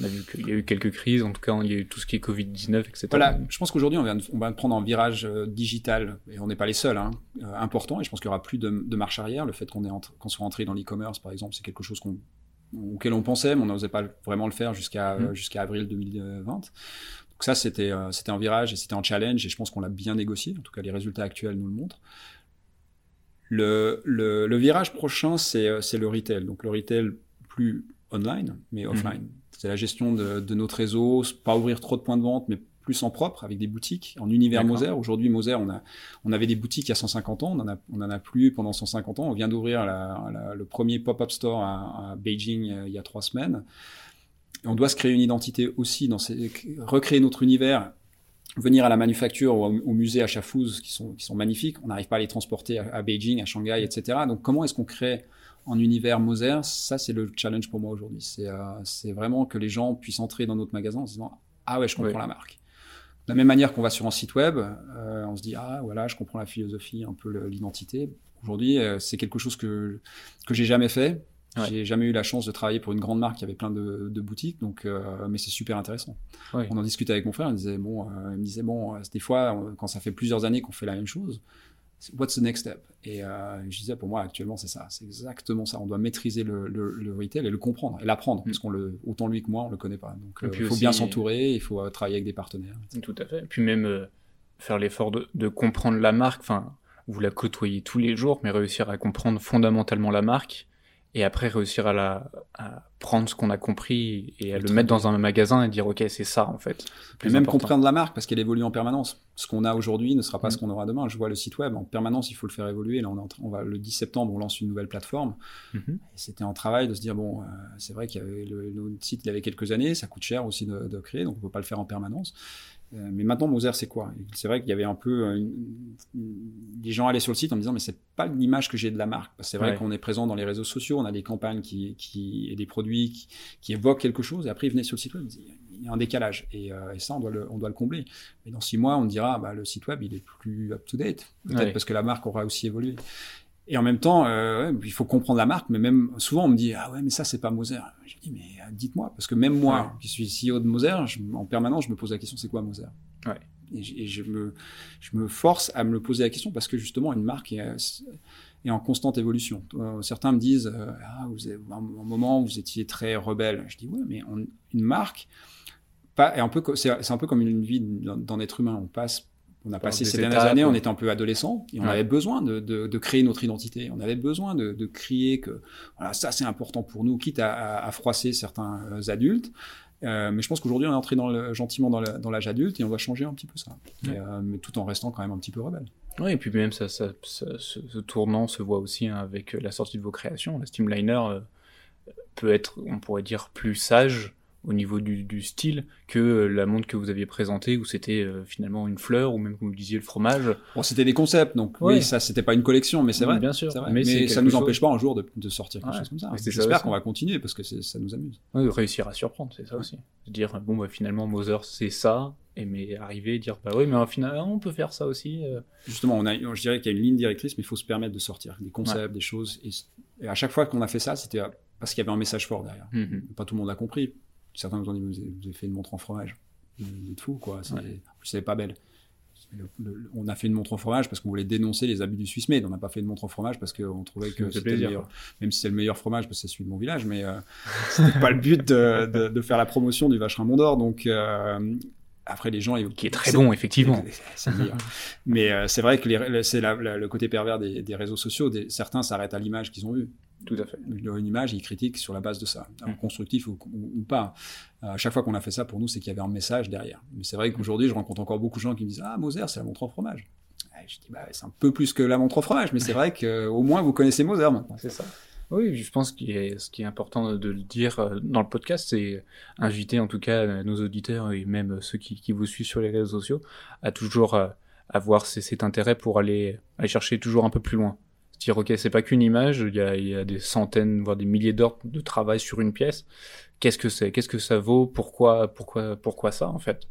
On a vu qu'il y a eu quelques crises, en tout cas, il y a eu tout ce qui est Covid-19, etc. Voilà, je pense qu'aujourd'hui, on on va prendre un virage euh, digital, et on n'est pas les seuls, hein, euh, important, et je pense qu'il y aura plus de, de marche arrière. Le fait qu'on soit entré dans l'e-commerce, par exemple, c'est quelque chose qu'on auquel on pensait, mais on n'osait pas vraiment le faire jusqu'à Mm. jusqu'à avril 2020. Donc ça, c'était euh, un virage et c'était un challenge, et je pense qu'on l'a bien négocié. En tout cas, les résultats actuels nous le montrent. Le, le, le virage prochain, c'est euh, c'est le retail. Donc le retail plus online, mais offline. C'est la gestion de, de notre réseau, pas ouvrir trop de points de vente, mais plus en propre, avec des boutiques, en univers. Moser. Aujourd'hui, Moser, on, a, on avait des boutiques il y a 150 ans, on en a, on en a plus pendant 150 ans. On vient d'ouvrir le premier pop-up store à, à Beijing euh, il y a trois semaines. Et on doit se créer une identité aussi, dans ces, recréer notre univers, venir à la manufacture ou au, au musée à Chafouz, qui sont, qui sont magnifiques. On n'arrive pas à les transporter à, à Beijing, à Shanghai, etc. Donc comment est-ce qu'on crée en univers Moser Ça, c'est le challenge pour moi aujourd'hui. C'est euh, c'est vraiment que les gens puissent entrer dans notre magasin en se disant Ah ouais, je comprends Ouais. la marque. De la même manière qu'on va sur un site web, euh, on se dit Ah voilà, je comprends la philosophie, un peu l'identité. Aujourd'hui, euh, c'est quelque chose que que j'ai jamais fait. J'ai jamais eu la chance de travailler pour une grande marque qui avait plein de, de boutiques, donc euh, mais c'est super intéressant. On en discutait avec mon frère, il me disait bon, euh, il me disait bon, des fois quand ça fait plusieurs années qu'on fait la même chose, what's the next step? Et euh, je disais, pour moi, actuellement, c'est ça. C'est exactement ça. On doit maîtriser le, le, le retail et le comprendre et l'apprendre. Mm. Parce qu'on le, autant lui que moi, on le connaît pas. Donc, euh, il faut bien s'entourer, il faut euh, travailler avec des partenaires. Tout à fait. Et puis même euh, faire l'effort de, de, comprendre la marque. Enfin, vous la côtoyez tous les jours, mais réussir à comprendre fondamentalement la marque et après réussir à, la, à prendre ce qu'on a compris et à le mettre dans un magasin et dire ok c'est ça en fait. Et même comprendre la marque parce qu'elle évolue en permanence. Ce qu'on a aujourd'hui ne sera pas ce mm. qu'on aura demain. Je vois le site web en permanence, il faut le faire évoluer. Là on, est on va le 10 septembre on lance une nouvelle plateforme. Mm-hmm. C'était en travail de se dire bon euh, c'est vrai qu'il y avait le, le, site il y avait quelques années, ça coûte cher aussi de, de créer donc on peut pas le faire en permanence. Euh, mais maintenant, Moser, c'est quoi? C'est vrai qu'il y avait un peu. Euh, les gens allaient sur le site en me disant, mais c'est pas l'image que j'ai de la marque. C'est vrai qu'on est présent dans les réseaux sociaux, on a des campagnes qui, qui, et des produits qui, qui évoquent quelque chose, et après, ils venaient sur le site web, ils disaient, il y a un décalage. Et, euh, et, ça, on doit, le, on doit le combler. Mais dans six mois, on dira, bah, le site web, il est plus up-to-date. Peut-être parce que la marque aura aussi évolué. Et en même temps, euh, il faut comprendre la marque, mais même souvent on me dit ah ouais mais ça c'est pas Moser. Je dis mais euh, dites-moi parce que même moi qui suis CEO de Moser, en permanence je me pose la question c'est quoi Moser? Ouais. Et, je, et, je, me je me force à me le poser la question parce que justement une marque est, est en constante évolution. Euh, certains me disent ah vous avez, un, un moment vous étiez très rebelle. Je dis ouais mais on, une marque pas, est un peu c'est un peu comme une vie d'un être humain. On passe on a passé ces dernières années, on était un peu adolescent et on ouais. avait besoin de, de, de, créer notre identité. On avait besoin de, de crier que voilà, ça c'est important pour nous, quitte à, à, à froisser certains euh, adultes. Euh, mais je pense qu'aujourd'hui, on est entré dans le, gentiment dans l'âge adulte et on va changer un petit peu ça. Ouais. Et, euh, mais tout en restant quand même un petit peu rebelle. Oui, et puis même ça, ça, ça ce, ce, tournant se voit aussi hein, avec la sortie de vos créations. La Steamliner euh, peut être, on pourrait dire, plus sage au niveau du, du, style que euh, la montre que vous aviez présentée où c'était euh, finalement une fleur ou même comme vous disiez le fromage. Bon, c'était des concepts donc ouais. oui ça c'était pas une collection mais c'est vrai. Bien sûr. Vrai. Mais, mais ça nous empêche pas un jour de, de sortir quelque ouais. chose comme ça. J'espère qu'on va continuer parce que ça nous amuse. Oui, réussir à surprendre c'est ça aussi. Dire bon bah finalement Mother c'est ça et mais arriver et dire bah oui mais finalement on peut faire ça aussi. Euh... Justement on a je dirais qu'il y a une ligne directrice mais il faut se permettre de sortir des concepts ouais. des choses et, et, à chaque fois qu'on a fait ça c'était parce qu'il y avait un message fort derrière. Mm -hmm. Pas tout le monde a compris certains nous ont dit vous avez, fait une montre en fromage. Vous êtes fou quoi. C'est ouais. pas belle. Le, le, on a fait une montre en fromage parce qu'on voulait dénoncer les abus du Swiss made. On n'a pas fait une montre en fromage parce qu'on trouvait que c'était le meilleur. même si c'est le meilleur fromage parce que c'est celui de mon village mais euh, c'était pas le but de, de, de, faire la promotion du vacherin Mont d'Or donc euh, après les gens qui est très bon effectivement. mais euh, c'est vrai que c'est le côté pervers des, des réseaux sociaux. Des, certains s'arrêtent à l'image qu'ils ont vue tout à fait. Une image, ils critiquent sur la base de ça, mmh. constructif ou, ou, ou, pas. À chaque fois qu'on a fait ça, pour nous, c'est qu'il y avait un message derrière. Mais c'est vrai qu'aujourd'hui, je rencontre encore beaucoup de gens qui me disent Ah, Moser, c'est la montre au fromage. Et je dis bah, C'est un peu plus que la montre au fromage, mais c'est vrai qu'au moins, vous connaissez Moser maintenant. C'est ça. Oui, je pense que ce qui est important de le dire euh, dans le podcast, c'est inviter en tout cas nos auditeurs et même ceux qui, qui vous suivent sur les réseaux sociaux à toujours euh, avoir cet intérêt pour aller, aller chercher toujours un peu plus loin dire ok c'est pas qu'une image il y, a, il y a, des centaines voire des milliers d'heures de travail sur une pièce. Qu'est-ce que c'est? Qu'est-ce que ça vaut? Pourquoi pourquoi pourquoi ça en fait?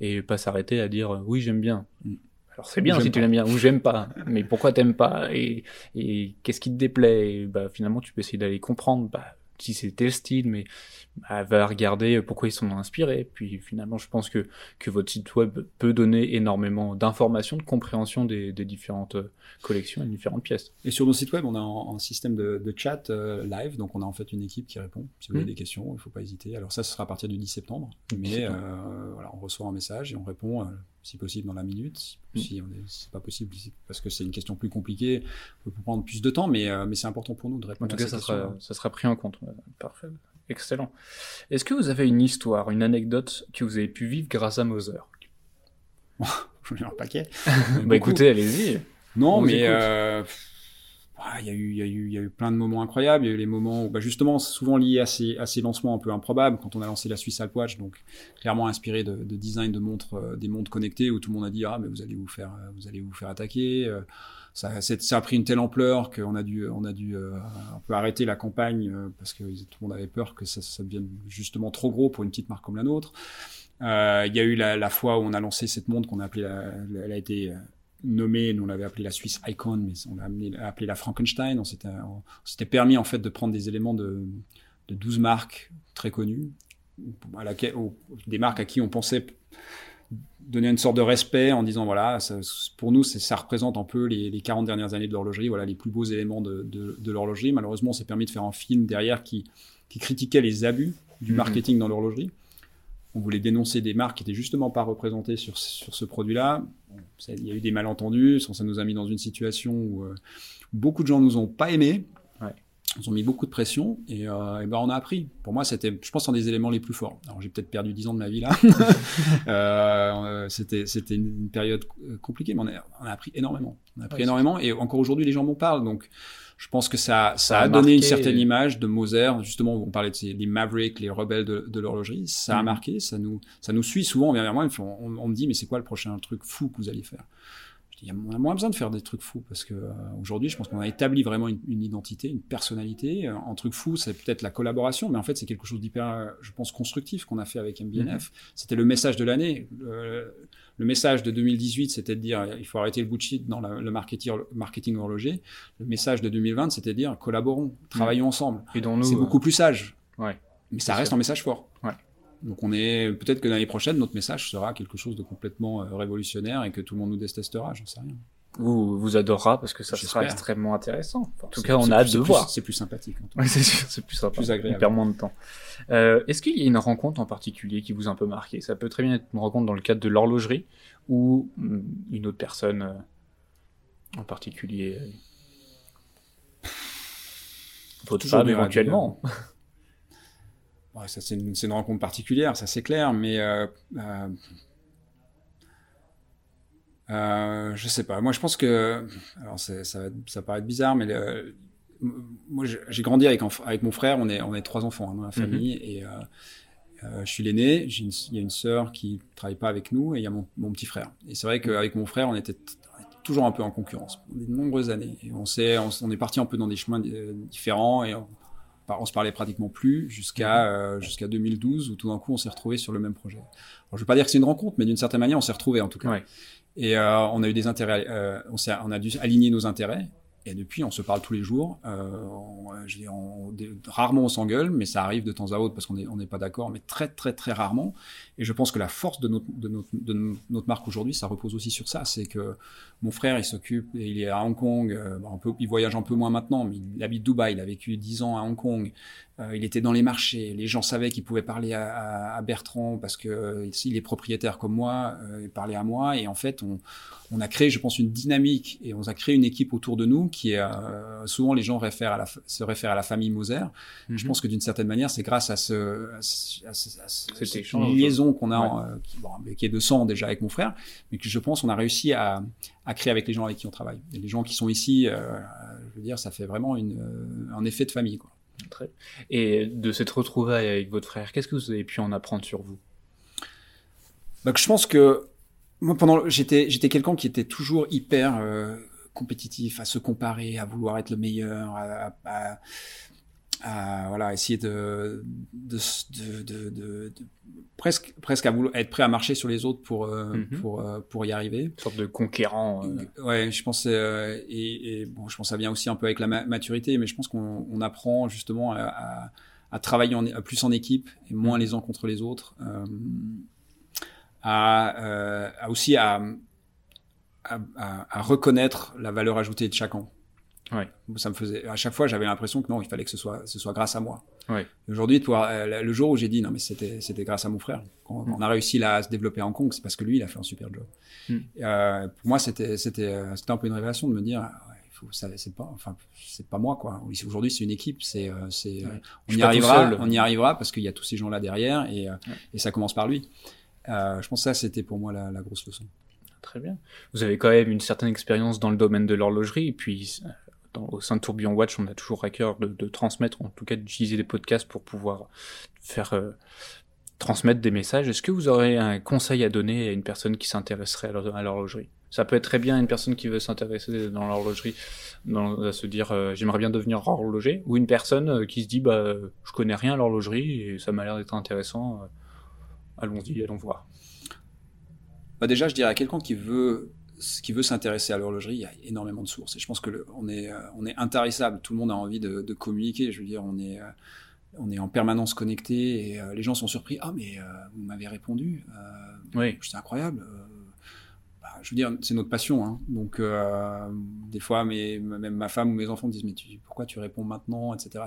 Et pas s'arrêter à dire oui j'aime bien. Mm. alors c'est bien si tu l'aimes bien ou j'aime pas mais pourquoi t'aimes pas? Et, et qu'est-ce qui te déplaît? Et bah finalement tu peux essayer d'aller comprendre bah si c'était le style, mais bah, va regarder pourquoi ils sont inspirés. Puis finalement, je pense que, que votre site web peut donner énormément d'informations, de compréhension des, des, différentes euh, collections et différentes pièces. Et sur nos sites web, on a un, un système de, de chat euh, live, donc on a en fait une équipe qui répond. Si vous avez mmh. des questions, il ne faut pas hésiter. Alors ça, ce sera à partir du 10 septembre, mais euh, voilà, on reçoit un message et on répond. Euh, si possible dans la minute. Si, mmh. si c'est pas possible, parce que c'est une question plus compliquée, on peut prendre plus de temps, mais, euh, mais c'est important pour nous de répondre. En tout cas, ça sera, ça sera pris en compte. Parfait. Excellent. Est-ce que vous avez une histoire, une anecdote que vous avez pu vivre grâce à Moser? Je ai un paquet. bah écoutez, allez-y. Non, mais euh, il y, a eu, y, a eu, y a eu plein de moments incroyables. Il y a eu les moments où, bah justement, souvent liés à ces, à ces lancements un peu improbables. Quand on a lancé la Suisse Alpwatch, donc clairement inspiré de, de design de montres, euh, des montres connectées, où tout le monde a dit ah mais vous allez vous faire, euh, vous allez vous faire attaquer. Euh, ça, ça a pris une telle ampleur qu'on a dû, on a dû un peu arrêter la campagne parce que tout le monde avait peur que ça, devienne justement trop gros pour une petite marque comme la nôtre. Il y a eu la, fois où on a lancé cette montre qu'on a appelée, elle a été nommée, nous on l'avait appelé la Swiss Icon, mais on l'a appelé la Frankenstein. On s'était permis en fait de prendre des éléments de, de 12 marques très connues, à laquelle, des marques à qui on pensait donner une sorte de respect en disant voilà, ça, pour nous, ça représente un peu les, les 40 dernières années de l'horlogerie, voilà les plus beaux éléments de, de, de l'horlogerie. Malheureusement, on s'est permis de faire un film derrière qui, qui critiquait les abus du mhm. marketing dans l'horlogerie. On voulait dénoncer des marques qui étaient justement pas représentées sur, sur ce produit-là. il y a eu des malentendus, ça nous a mis dans une situation où euh, beaucoup de gens nous ont pas aimés. Ils ont mis beaucoup de pression et, euh, et ben on a appris. Pour moi, c'était, je pense, un des éléments les plus forts. Alors j'ai peut-être perdu 10 ans de ma vie là. euh, c'était c'était une période compliquée, mais on a, on a appris énormément. On a appris énormément et encore aujourd'hui les gens m'en parlent. Donc je pense que ça, ça, a, donné une certaine image de Moser. Justement, on parlait de ces, les Mavericks, les rebelles de, de l'horlogerie. Ça a mm. marqué, ça nous, ça nous suit souvent. On vient vers moi, on, on me dit, mais c'est quoi le prochain truc fou que vous allez faire? Il y a moins besoin de faire des trucs fous parce que euh, aujourd'hui, je pense qu'on a établi vraiment une, une, identité, une personnalité. Un euh, truc fou, c'est peut-être la collaboration, mais en fait, c'est quelque chose d'hyper, euh, je pense, constructif qu'on a fait avec MBNF. Mm-hmm. C'était le message de l'année. Le, le, message de 2018, c'était de dire il faut arrêter le bullshit dans la, le marketing, marketing horloger. Le message de 2020, c'était de dire collaborons, travaillons mm. ensemble. Et c'est beaucoup plus sage. Ouais. Mais ça reste un message fort. Ouais. Donc on est peut-être que l'année prochaine notre message sera quelque chose de complètement euh, révolutionnaire et que tout le monde nous détestera, j'en sais rien. Vous vous adorera parce que ça sera extrêmement intéressant. En tout cas, on a hâte de voir. C'est plus sympathique. Oui, c'est sûr, c'est plus sympa. Plus agréable. On perd moins de temps. Euh, Est-ce qu'il y a une rencontre en particulier qui vous a un peu marqué? Ça peut très bien être une rencontre dans le cadre de l'horlogerie ou mm, une autre personne euh, en particulier. Votre femme éventuellement? ça, c'est une, une, rencontre particulière, ça c'est clair, mais euh, euh, euh, je sais pas. Moi, je pense que, alors ça, ça paraît bizarre, mais le, moi, j'ai grandi avec, avec mon frère. On est, on est trois enfants hein, dans la mhm. famille, et euh, euh, je suis l'aîné. Il y a une sœur qui travaille pas avec nous, et il y a mon, mon petit frère. Et c'est vrai qu'avec mon frère, on était toujours un peu en concurrence pendant de nombreuses années. Et on, s'est, on, on, est parti un peu dans des chemins différents, et on, on se parlait pratiquement plus jusqu'à mhm. euh, jusqu'à 2012 où tout d'un coup on s'est retrouvé sur le même projet. Alors, je veux pas dire que c'est une rencontre, mais d'une certaine manière on s'est retrouvé en tout cas. Et euh, on a eu des intérêts, euh, on, a dû aligner nos intérêts. Et depuis, on se parle tous les jours. Euh, rarement on s'engueule, mais ça arrive de temps à autre parce qu'on n'est pas d'accord, mais très très très rarement. Et je pense que la force de notre, marque aujourd'hui, ça repose aussi sur ça. C'est que mon frère, il s'occupe, il est à Hong Kong, il voyage un peu moins maintenant, mais il habite Dubaï, il a vécu 10 ans à Hong Kong. Euh, il était dans les marchés, les gens savaient qu'il pouvait parler à, à, Bertrand parce que euh, il est propriétaire comme moi, euh, il parlait à moi. Et en fait, on, on, a créé, je pense, une dynamique et on a créé une équipe autour de nous qui est euh, souvent les gens réfèrent à la, se réfèrent à la famille Moser. Je mhm. pense que d'une certaine manière, c'est grâce à ce, à, ce, à, ce, cette liaison qu'on a, ouais. qui, bon, qui, est de sang déjà avec mon frère, mais que je pense on a réussi à, à créer avec les gens avec qui on travaille. Et les gens qui sont ici, je veux dire, ça fait vraiment une, un effet de famille. Quoi. Et de cette retrouvaille avec votre frère, qu'est-ce que vous avez pu en apprendre sur vous? Bah, Je pense que moi, pendant, j'étais, j'étais quelqu'un qui était toujours hyper euh, compétitif, à se comparer, à vouloir être le meilleur, à voilà, essayer de, de, de, de, presque, presque à vouloir être prêt à marcher sur les autres pour, euh, -hmm. pour, euh, pour y arriver. Une sorte de conquérant. Euh... Ouais, je pense, et, bon, je pense que ça vient aussi un peu avec la ma maturité, mais je pense qu'on on apprend justement à, à, à travailler plus en équipe et moins -hmm. les uns contre les autres, à, aussi à, à, à, reconnaître la valeur ajoutée de chacun. Ouais. Ça me faisait à chaque fois j'avais l'impression que non, il fallait que ce soit ce soit grâce à moi. Ouais. Aujourd'hui, euh, le jour où j'ai dit non mais c'était c'était grâce à mon frère. Quand mm. on a réussi là à se développer en Hong Kong, c'est parce que lui il a fait un super job. Mm. Euh, pour moi c'était c'était euh, c'était un peu une révélation de me dire ah ouais, il faut ça c'est pas enfin c'est pas moi quoi. Aujourd'hui c'est une équipe, c'est c'est ouais. on y arrivera, on y arrivera parce qu'il y a tous ces gens là derrière et et ça commence par lui. je pense que ça c'était pour moi la, la grosse leçon. Très bien. Vous avez quand même une certaine expérience dans le domaine de l'horlogerie, et puis au sein de Tourbillon Watch, on a toujours à cœur de, transmettre, en tout cas d'utiliser des podcasts pour pouvoir faire euh, transmettre des messages. Est-ce que vous aurez un conseil à donner à une personne qui s'intéresserait à l'horlogerie? Ça peut être très bien une personne qui veut s'intéresser dans l'horlogerie, à se dire euh, j'aimerais bien devenir horloger, ou une personne euh, qui se dit bah je connais rien à l'horlogerie et ça m'a l'air d'être intéressant. allons-y, allons voir. Bah déjà, je dirais à quelqu'un qui veut qui veut s'intéresser à l'horlogerie, il y a énormément de sources. Et je pense que on est, on est intarissable. Tout le monde a envie de, de communiquer. Je veux dire, on est, on est en permanence connecté et les gens sont surpris. Ah, mais vous m'avez répondu. oui. C'est incroyable bah, je veux dire, c'est notre passion. Hein. Donc, euh, des fois, mes, même ma femme ou mes enfants disent, mais tu, pourquoi tu réponds maintenant, etc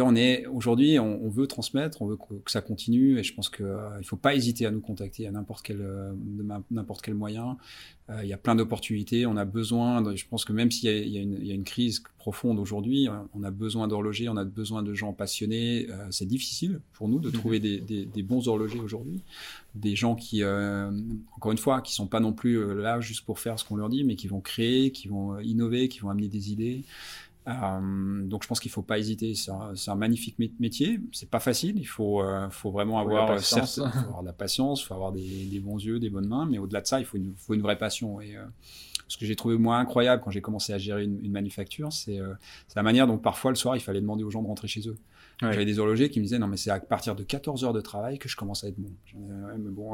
on est aujourd'hui, on, veut transmettre, on veut que, ça continue, et je pense qu'il euh, ne faut pas hésiter à nous contacter à n'importe quel euh, n'importe quel moyen. Euh, il y a plein d'opportunités. On a besoin. je pense que même s'il y, y, a une crise profonde aujourd'hui, on a besoin d'horlogers, on a besoin de gens passionnés. c'est difficile pour nous de mhm. trouver des, des, des bons horlogers aujourd'hui, des gens qui, encore une fois, qui sont pas non plus là juste pour faire ce qu'on leur dit, mais qui vont créer, qui vont innover, qui vont amener des idées. Euh, donc je pense qu'il faut pas hésiter. C'est un, un, magnifique métier. C'est pas facile. Il faut, euh, faut vraiment avoir, euh, certes, faut avoir de la patience, faut avoir des, des, bons yeux, des bonnes mains, mais au-delà de ça, il faut une, faut une vraie passion. Et euh, ce que j'ai trouvé moi incroyable quand j'ai commencé à gérer une, une manufacture, c'est la manière dont parfois le soir il fallait demander aux gens de rentrer chez eux. J'avais des horlogers qui me disaient non mais c'est à partir de 14 heures de travail que je commence à être bon. Ouais, mais bon.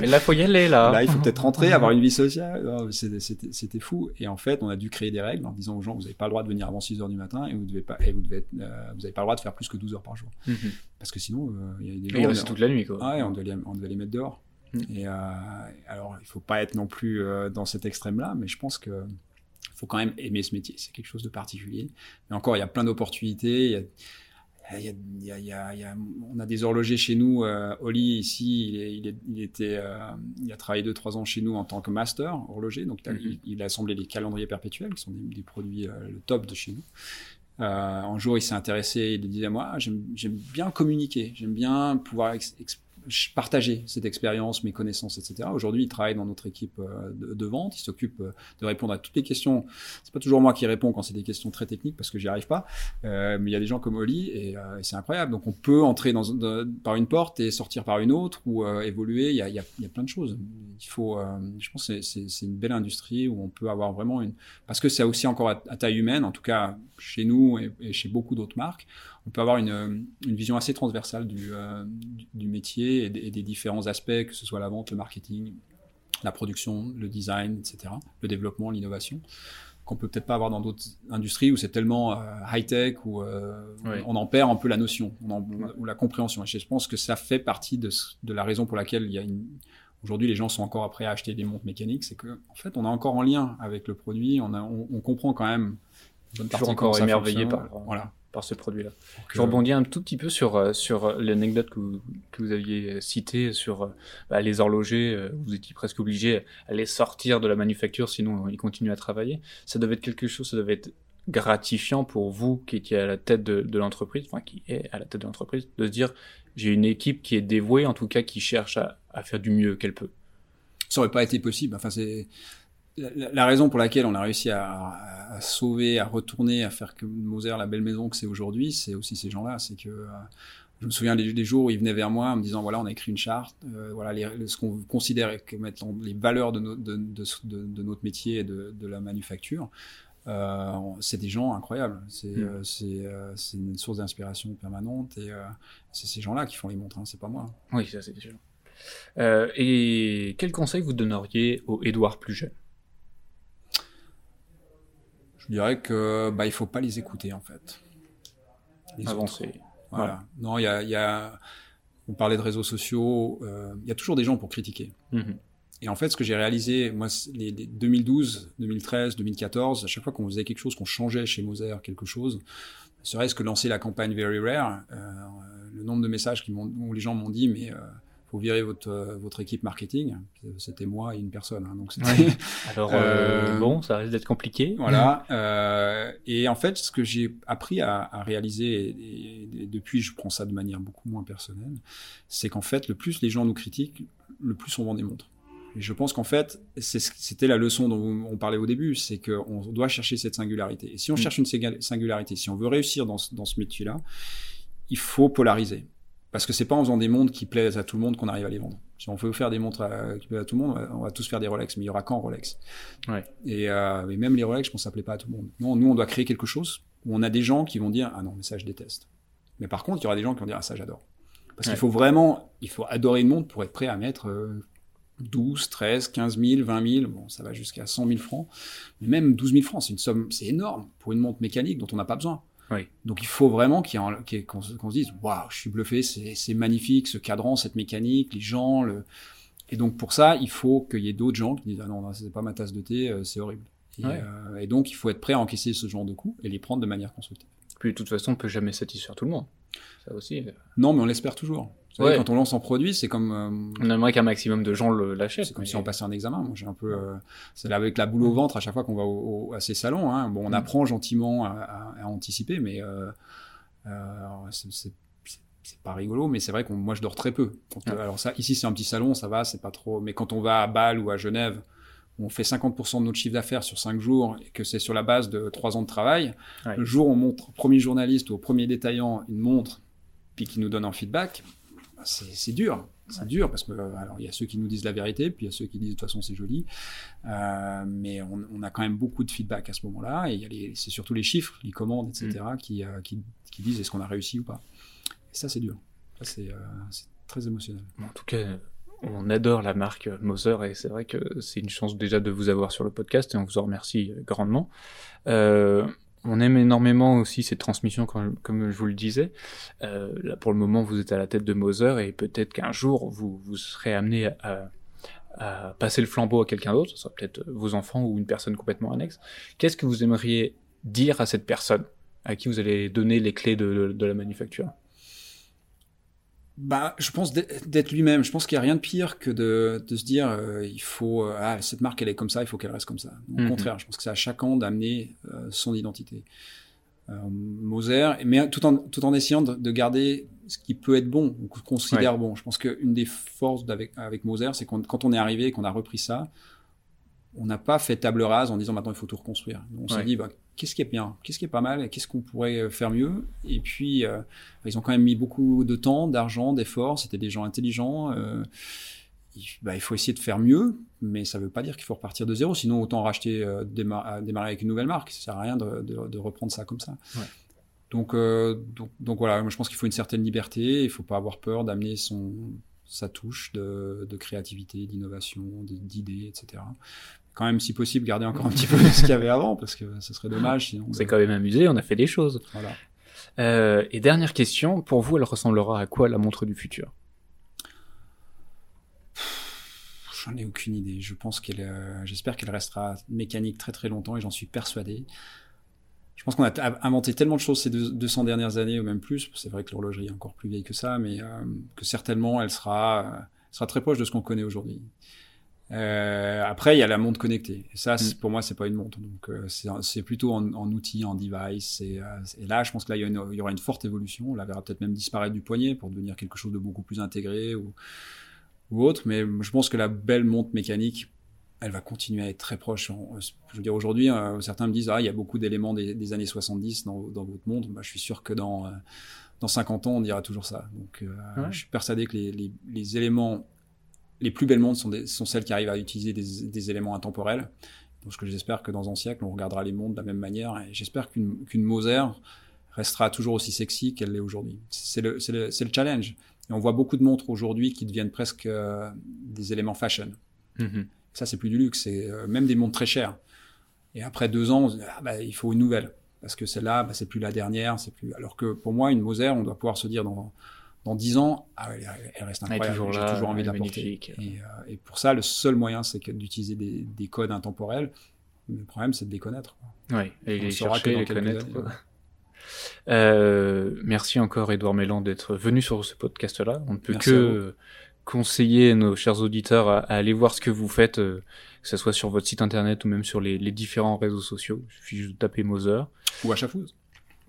mais là faut y aller là. Là il faut peut-être rentrer, avoir une vie sociale. C'était fou. Et en fait on a dû créer des règles en disant aux gens vous n'avez pas le droit de venir avant 6 heures du matin et vous devez pas et vous devez euh, vous avez pas le droit de faire plus que 12 heures par jour. Mhm. Parce que sinon euh, il y a des gens. Il toute la nuit quoi. Ah, on devait, les, on devait les mettre dehors. Mhm. Et euh, alors il faut pas être non plus dans cet extrême là, mais je pense que faut quand même aimer ce métier. C'est quelque chose de particulier. Mais encore il y a plein d'opportunités. Il y a, il y a, il y a, il y a, on a des horlogers chez nous. Euh, Oli ici, il, est, il, est, il était, euh, il a travaillé deux trois ans chez nous en tant que master horloger. Donc mm-hmm. il, a assemblé les calendriers perpétuels, qui sont des, des produits euh, le top de chez nous. Euh, un jour, il s'est intéressé. Il disait moi, j'aime bien communiquer, j'aime bien pouvoir partager cette expérience, mes connaissances, etc. Aujourd'hui, il travaille dans notre équipe euh, de, vente. Il s'occupe euh, de répondre à toutes les questions. C'est pas toujours moi qui réponds quand c'est des questions très techniques parce que j'y arrive pas. Euh, mais il y a des gens comme Oli et, c'est incroyable. Donc on peut entrer dans, par une porte et sortir par une autre ou évoluer. Il y, a, il, y a, plein de choses. Il faut, je pense, que c'est une belle industrie où on peut avoir vraiment une parce que c'est aussi encore à, taille humaine, en tout cas chez nous et chez beaucoup d'autres marques on peut avoir une, une vision assez transversale du, euh, du métier et des, différents aspects, que ce soit la vente, le marketing, la production, le design, etc., le développement, l'innovation, qu'on peut peut-être pas avoir dans d'autres industries où c'est tellement euh, high-tech, où euh, on en perd un peu la notion ou la compréhension. Et je pense que ça fait partie de, de la raison pour laquelle il y a une... Aujourd'hui, les gens sont encore après à acheter des montres mécaniques, c'est que en fait, on est encore en lien avec le produit, on, a, on, on comprend quand même. Toujours encore émerveillé par. Voilà par ce produit-là. Je rebondis un tout petit peu sur euh, sur l'anecdote que vous, que vous aviez citée sur euh, bah, les horlogers. Euh, vous étiez presque obligé à les sortir de la manufacture, sinon ils continuent à travailler. Ça devait être quelque chose, ça devait être gratifiant pour vous qui étiez à la tête de, de l'entreprise, enfin qui est à la tête de l'entreprise, de se dire j'ai une équipe qui est dévouée, en tout cas qui cherche à, à faire du mieux qu'elle peut. Ça aurait pas été possible. Enfin c'est la, raison pour laquelle on a réussi à, sauver, à retourner, à faire que Moser la belle maison que c'est aujourd'hui, c'est aussi ces gens-là. C'est que euh, je me souviens des, jours où ils venaient vers moi en me disant voilà, on a écrit une charte, euh, voilà les, ce qu'on considère comme étant les valeurs de, de, de, notre métier et de, la manufacture. Euh, c'est des gens incroyables. C'est mm. c'est une source d'inspiration permanente et c'est ces gens-là qui font les montres, hein, c'est pas moi. Oui, ça c'est sûr. et quel conseil vous donneriez au Édouard plus jeune je dirais que bah il faut pas les écouter en fait. Les Avancer. Voilà. Non, il y a, y a, on parlait de réseaux sociaux. Euh, il y a toujours des gens pour critiquer. Mhm. Et en fait, ce que j'ai réalisé, moi, les, 2012, 2013, 2014, à chaque fois qu'on faisait quelque chose, qu'on changeait chez Moser quelque chose, serait-ce que lancer la campagne Very Rare, euh, le nombre de messages qui où les gens m'ont dit, mais euh, faut virer votre euh, votre équipe marketing. C'était moi et une personne. Hein, donc Alors euh, euh, bon, ça risque d'être compliqué. Voilà. Euh, et en fait, ce que j'ai appris à, à réaliser, et, depuis, je prends ça de manière beaucoup moins personnelle, c'est qu'en fait, le plus les gens nous critiquent, le plus on vend des montres. Et je pense qu'en fait, c'était la leçon dont on parlait au début, c'est qu'on doit chercher cette singularité. Et si on mm. cherche une singularité, si on veut réussir dans, dans ce métier-là, il faut polariser. Parce que c'est pas en faisant des montres qui plaisent à tout le monde qu'on arrive à les vendre. Si on veut faire des montres qui plaisent à tout le monde, on va tous faire des Rolex, mais il y aura qu'en Rolex. Ouais. Et, euh, et, même les Rolex, je pense que ça plaît pas à tout le monde. Non, nous, on doit créer quelque chose où on a des gens qui vont dire ah non, mais ça je déteste. Mais par contre, il y aura des gens qui vont dire ah ça j'adore. Parce qu'il faut vraiment, il faut adorer une montre pour être prêt à mettre euh, 12, 13, 15 000, 20 000, bon, ça va jusqu'à 100 000 francs. Mais même 12 000 francs, c'est une somme, c'est énorme pour une montre mécanique dont on n'a pas besoin. Oui. Donc il faut vraiment qu'on se dise, waouh, je suis bluffé, c'est magnifique, ce cadran, cette mécanique, les gens. Le... Et donc pour ça, il faut qu'il y ait d'autres gens qui disent, ah non, non, c'est pas ma tasse de thé, euh, c'est horrible. Et, Ouais. euh, et donc il faut être prêt à encaisser ce genre de coûts et les prendre de manière constructive. Puis de toute façon, on peut jamais satisfaire tout le monde. Ça aussi. euh, Non, mais on l'espère toujours. Vous savez, Ouais. quand on lance un produit, c'est comme euh, On aimerait qu'un maximum de gens le- l'achètent. C'est comme mais- si on passait un examen. Moi, j'ai un peu, euh, c'est là avec la boule au ventre à chaque fois qu'on va au- au- à ces salons. Hein. Bon, on Mm. apprend gentiment à, à- à anticiper, mais euh, c'est- c'est pas rigolo. Mais c'est vrai que moi, je dors très peu. Alors ça, ici, c'est un petit salon, ça va, c'est pas trop. Mais quand on va à Bâle ou à Genève, on fait 50% de notre chiffre d'affaires sur 5 jours et que c'est sur la base de 3 ans de travail, Ouais. le jour où on montre au premier journaliste ou au premier détaillant une montre, puis qui nous donne un feedback, c'est c'est dur. C'est dur parce que euh, alors il y a ceux qui nous disent la vérité, puis il y a ceux qui disent de toute façon c'est joli, Euh, mais on, on a quand même beaucoup de feedback à ce moment-là et c'est surtout les chiffres, les commandes, etc. qui, euh, qui, qui disent est-ce qu'on a réussi ou pas. Et ça c'est dur. C'est euh, très émotionnel. En tout cas, on adore la marque Moser et c'est vrai que c'est une chance déjà de vous avoir sur le podcast et on vous en remercie grandement. On aime énormément aussi cette transmission, comme, je vous le disais. Euh, là, pour le moment, vous êtes à la tête de Moser et peut-être qu'un jour, vous, vous serez amené à, passer le flambeau à quelqu'un d'autre, ce sera peut-être vos enfants ou une personne complètement annexe. Qu'est-ce que vous aimeriez dire à cette personne à qui vous allez donner les clés de la manufacture? Bah, je pense d'être lui-même. Je pense qu'il n'y a rien de pire que de, de se dire euh, il faut euh, ah cette marque elle est comme ça, il faut qu'elle reste comme ça. Au Mhm. contraire, je pense que c'est à chacun d'amener euh, son identité. Moser, mais tout en tout en essayant de, de garder ce qui peut être bon, ou qu'on considère bon. Je pense qu'une des forces d'avec avec Moser, c'est qu'on quand on est arrivé et qu'on a repris ça, on n'a pas fait table rase en disant maintenant il faut tout reconstruire. On s'est Ouais. dit bah, qu'est-ce qui est bien, qu'est-ce qui est pas mal, qu'est-ce qu'on pourrait faire mieux. Et puis euh, ils ont quand même mis beaucoup de temps, d'argent, d'efforts. C'était des gens intelligents. euh, il, bah, il faut essayer de faire mieux, mais ça ne veut pas dire qu'il faut repartir de zéro. Sinon, autant racheter, euh, déma- euh, démarrer avec une nouvelle marque. Ça sert à rien de, de- de reprendre ça comme ça. Ouais. Donc, euh, donc, donc voilà, moi je pense qu'il faut une certaine liberté. Il ne faut pas avoir peur d'amener son sa touche de, de créativité, d'innovation, d'idées, etc. Quand même, si possible, garder encore un petit peu de ce qu'il y avait avant, parce que ce serait dommage. Sinon, On s'est quand même amusé, on a fait des choses. voilà. Euh, et dernière question, pour vous, elle ressemblera à quoi la montre du futur? J'en ai aucune idée. Je pense qu'elle, euh, j'espère qu'elle restera mécanique très très longtemps et j'en suis persuadé. Je pense qu'on a inventé tellement de choses ces deux- 200 dernières années ou même plus. C'est vrai que l'horlogerie est encore plus vieille que ça, mais euh, que certainement elle sera, euh, sera très proche de ce qu'on connaît aujourd'hui. Euh, après, il y a la montre connectée. Et ça, c'est- pour moi, c'est pas une montre. Donc, euh, c'est plutôt en, en outil, en device. Et, euh, et là, je pense que là, il y, a une- il y aura une forte évolution. On la verra peut-être même disparaître du poignet pour devenir quelque chose de beaucoup plus intégré ou, ou autre. Mais je pense que la belle montre mécanique, elle va continuer à être très proche. En- je veux dire, aujourd'hui, euh, certains me disent, ah, il y a beaucoup d'éléments des, des années 70 dans, dans votre montre. Bah, je suis sûr que dans, euh, dans 50 ans, on dira toujours ça. Donc, euh, Ouais. je suis persuadé que les, les, les éléments, les plus belles montres sont, des- sont celles qui arrivent à utiliser des, des éléments intemporels. Donc, ce que j'espère que dans un siècle, on regardera les montres de la même manière. Et j'espère qu'une Moser restera toujours aussi sexy qu'elle l'est aujourd'hui. C'est le, challenge. Et on voit beaucoup de montres aujourd'hui qui deviennent presque euh, des éléments fashion. Mhm. Ça, c'est plus du luxe, c'est euh, même des montres très chères. Et après deux ans, on se dit, ah, bah, il faut une nouvelle. Parce que celle-là, bah, c'est plus la dernière, c'est plus. Alors que pour moi, une Moser, on doit pouvoir se dire dans, dans 10 ans, ah, ouais, elle, reste incroyable. toujours J'ai toujours envie de la porter. Et, euh, et pour ça, le seul moyen, c'est d'utiliser des, des codes intemporels. Le problème, c'est de les connaître. Oui, et On les chercher, les connaître. quoi. Euh, merci encore Edouard Mélan d'être venu sur ce podcast-là. On ne peut Merci que conseiller nos chers auditeurs à, à aller voir ce que vous faites, euh, que ce soit sur votre site internet ou même sur les, les différents réseaux sociaux. Il suffit juste de taper Moser. Ou à Chafouz.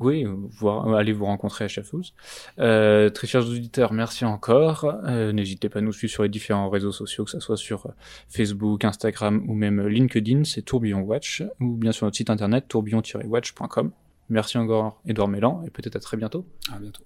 Oui, euh, euh, allez vous rencontrer à Chafouz. Euh, très chers auditeurs, merci encore. Euh, N'hésitez pas à nous suivre sur les différents réseaux sociaux, que ce soit sur euh, Facebook, Instagram ou même LinkedIn, c'est Tourbillon Watch, ou bien sur notre site internet tourbillon-watch.com. Merci encore Edouard Mélan, et peut-être à très bientôt. À bientôt.